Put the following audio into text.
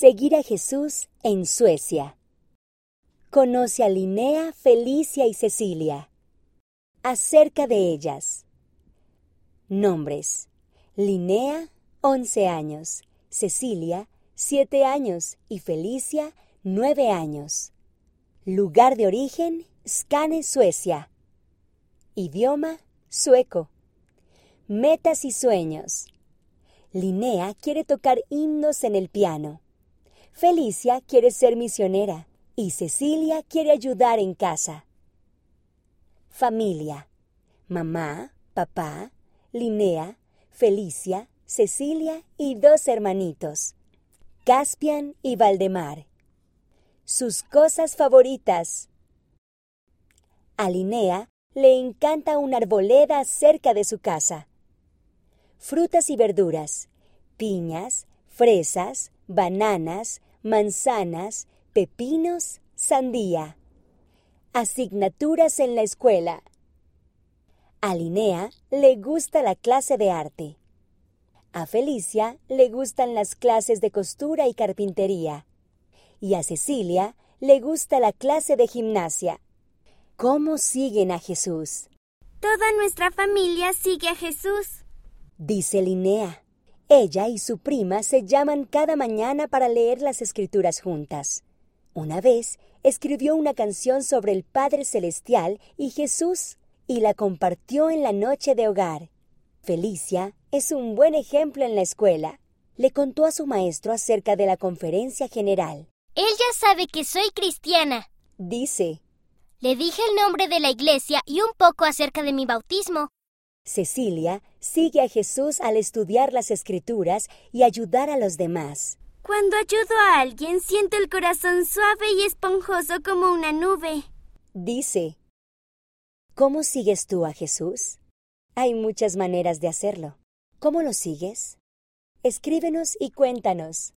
Seguir a Jesús en Suecia. Conoce a Linnea, Felicia y Cecilia. Acerca de ellas. Nombres. Linnea, 11 años. Cecilia, 7 años. Y Felicia, 9 años. Lugar de origen, Skane, Suecia. Idioma, sueco. Metas y sueños. Linnea quiere tocar himnos en el piano. Felicia quiere ser misionera y Cecilia quiere ayudar en casa. Familia. Mamá, papá, Linnea, Felicia, Cecilia y dos hermanitos. Caspian y Valdemar. Sus cosas favoritas. A Linnea le encanta una arboleda cerca de su casa. Frutas y verduras. Piñas, fresas, bananas, manzanas, pepinos, sandía. Asignaturas en la escuela. A Linnea le gusta la clase de arte. A Felicia le gustan las clases de costura y carpintería. Y a Cecilia le gusta la clase de gimnasia. ¿Cómo siguen a Jesús? Toda nuestra familia sigue a Jesús, dice Linnea. Ella y su prima se llaman cada mañana para leer las escrituras juntas. Una vez escribió una canción sobre el Padre Celestial y Jesús y la compartió en la noche de hogar. Felicia es un buen ejemplo en la escuela. Le contó a su maestro acerca de la conferencia general. Él ya sabe que soy cristiana, dice. Le dije el nombre de la iglesia y un poco acerca de mi bautismo. Cecilia sigue a Jesús al estudiar las escrituras y ayudar a los demás. Cuando ayudo a alguien siento el corazón suave y esponjoso como una nube. Dice, ¿cómo sigues tú a Jesús? Hay muchas maneras de hacerlo. ¿Cómo lo sigues? Escríbenos y cuéntanos.